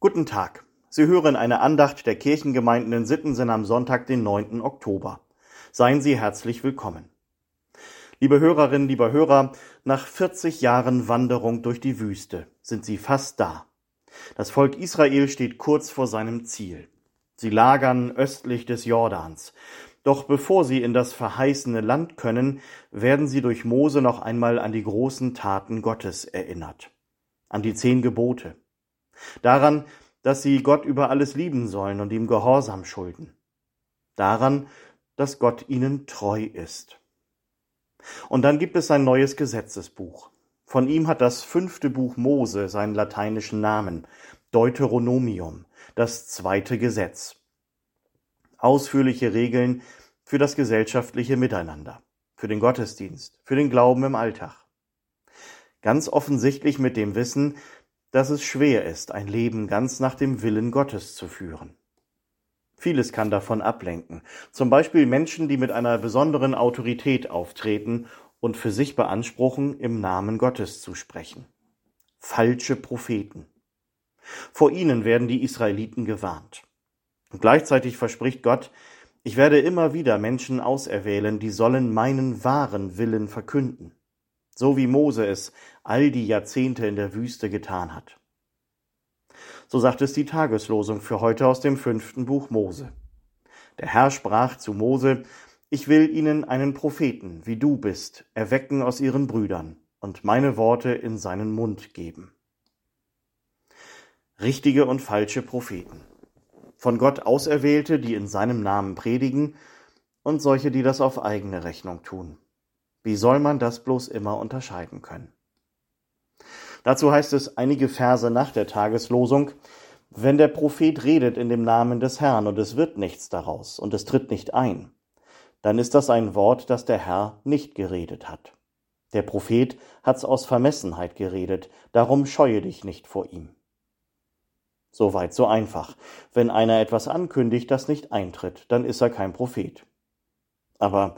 Guten Tag. Sie hören eine Andacht der Kirchengemeinden in Sittensen am Sonntag, den 9. Oktober. Seien Sie herzlich willkommen. Liebe Hörerinnen, lieber Hörer, nach 40 Jahren Wanderung durch die Wüste sind Sie fast da. Das Volk Israel steht kurz vor seinem Ziel. Sie lagern östlich des Jordans. Doch bevor sie in das verheißene Land können, werden sie durch Mose noch einmal an die großen Taten Gottes erinnert. An die zehn Gebote. Daran, dass sie Gott über alles lieben sollen und ihm Gehorsam schulden. Daran, dass Gott ihnen treu ist. Und dann gibt es ein neues Gesetzesbuch. Von ihm hat das fünfte Buch Mose seinen lateinischen Namen, Deuteronomium, das zweite Gesetz. Ausführliche Regeln für das gesellschaftliche Miteinander, für den Gottesdienst, für den Glauben im Alltag. Ganz offensichtlich mit dem Wissen, dass es schwer ist, ein Leben ganz nach dem Willen Gottes zu führen. Vieles kann davon ablenken, zum Beispiel Menschen, die mit einer besonderen Autorität auftreten und für sich beanspruchen, im Namen Gottes zu sprechen. Falsche Propheten. Vor ihnen werden die Israeliten gewarnt. Und gleichzeitig verspricht Gott, ich werde immer wieder Menschen auserwählen, die sollen meinen wahren Willen verkünden so wie Mose es all die Jahrzehnte in der Wüste getan hat. So sagt es die Tageslosung für heute aus dem fünften Buch Mose. Der Herr sprach zu Mose, ich will ihnen einen Propheten, wie du bist, erwecken aus ihren Brüdern und meine Worte in seinen Mund geben. Richtige und falsche Propheten. Von Gott Auserwählte, die in seinem Namen predigen, und solche, die das auf eigene Rechnung tun. Wie soll man das bloß immer unterscheiden können? Dazu heißt es einige Verse nach der Tageslosung, wenn der Prophet redet in dem Namen des Herrn und es wird nichts daraus und es tritt nicht ein, dann ist das ein Wort, das der Herr nicht geredet hat. Der Prophet hat's aus Vermessenheit geredet, darum scheue dich nicht vor ihm. Soweit so einfach. Wenn einer etwas ankündigt, das nicht eintritt, dann ist er kein Prophet. Aber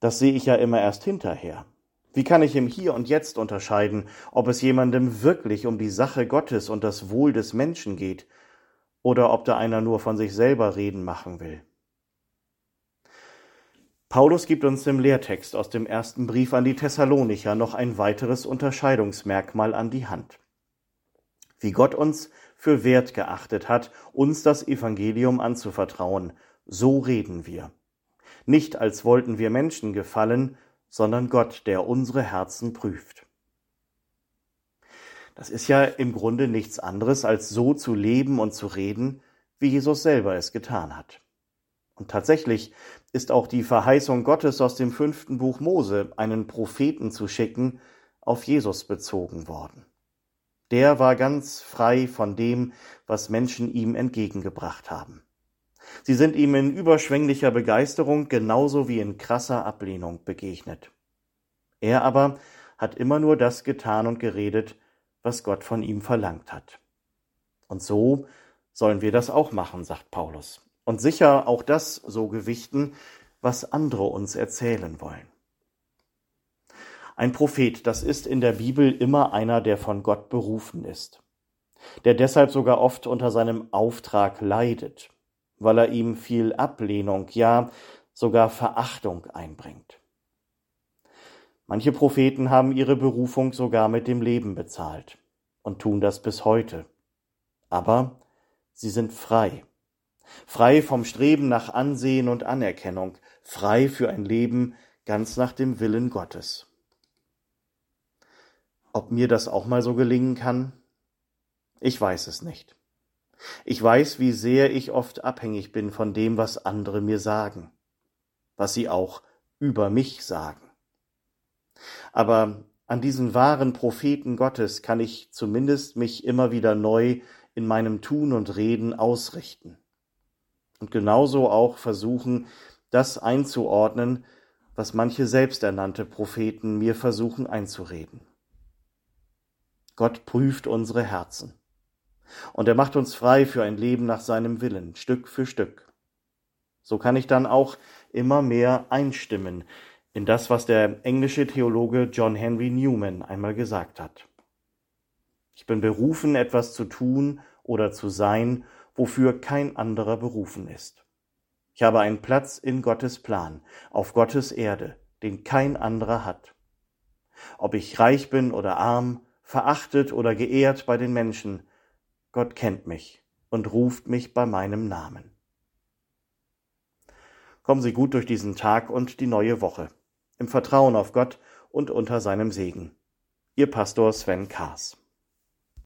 das sehe ich ja immer erst hinterher. Wie kann ich im Hier und Jetzt unterscheiden, ob es jemandem wirklich um die Sache Gottes und das Wohl des Menschen geht, oder ob da einer nur von sich selber reden machen will? Paulus gibt uns im Lehrtext aus dem ersten Brief an die Thessalonicher noch ein weiteres Unterscheidungsmerkmal an die Hand. Wie Gott uns für wert geachtet hat, uns das Evangelium anzuvertrauen, so reden wir nicht als wollten wir Menschen gefallen, sondern Gott, der unsere Herzen prüft. Das ist ja im Grunde nichts anderes, als so zu leben und zu reden, wie Jesus selber es getan hat. Und tatsächlich ist auch die Verheißung Gottes aus dem fünften Buch Mose, einen Propheten zu schicken, auf Jesus bezogen worden. Der war ganz frei von dem, was Menschen ihm entgegengebracht haben. Sie sind ihm in überschwänglicher Begeisterung genauso wie in krasser Ablehnung begegnet. Er aber hat immer nur das getan und geredet, was Gott von ihm verlangt hat. Und so sollen wir das auch machen, sagt Paulus. Und sicher auch das so gewichten, was andere uns erzählen wollen. Ein Prophet, das ist in der Bibel immer einer, der von Gott berufen ist, der deshalb sogar oft unter seinem Auftrag leidet weil er ihm viel Ablehnung, ja sogar Verachtung einbringt. Manche Propheten haben ihre Berufung sogar mit dem Leben bezahlt und tun das bis heute. Aber sie sind frei. Frei vom Streben nach Ansehen und Anerkennung, frei für ein Leben ganz nach dem Willen Gottes. Ob mir das auch mal so gelingen kann? Ich weiß es nicht. Ich weiß, wie sehr ich oft abhängig bin von dem, was andere mir sagen, was sie auch über mich sagen. Aber an diesen wahren Propheten Gottes kann ich zumindest mich immer wieder neu in meinem Tun und Reden ausrichten. Und genauso auch versuchen, das einzuordnen, was manche selbsternannte Propheten mir versuchen einzureden. Gott prüft unsere Herzen. Und er macht uns frei für ein Leben nach seinem Willen, Stück für Stück. So kann ich dann auch immer mehr einstimmen in das, was der englische Theologe John Henry Newman einmal gesagt hat. Ich bin berufen, etwas zu tun oder zu sein, wofür kein anderer berufen ist. Ich habe einen Platz in Gottes Plan, auf Gottes Erde, den kein anderer hat. Ob ich reich bin oder arm, verachtet oder geehrt bei den Menschen, Gott kennt mich und ruft mich bei meinem Namen. Kommen Sie gut durch diesen Tag und die neue Woche, im Vertrauen auf Gott und unter seinem Segen. Ihr Pastor Sven Kaas.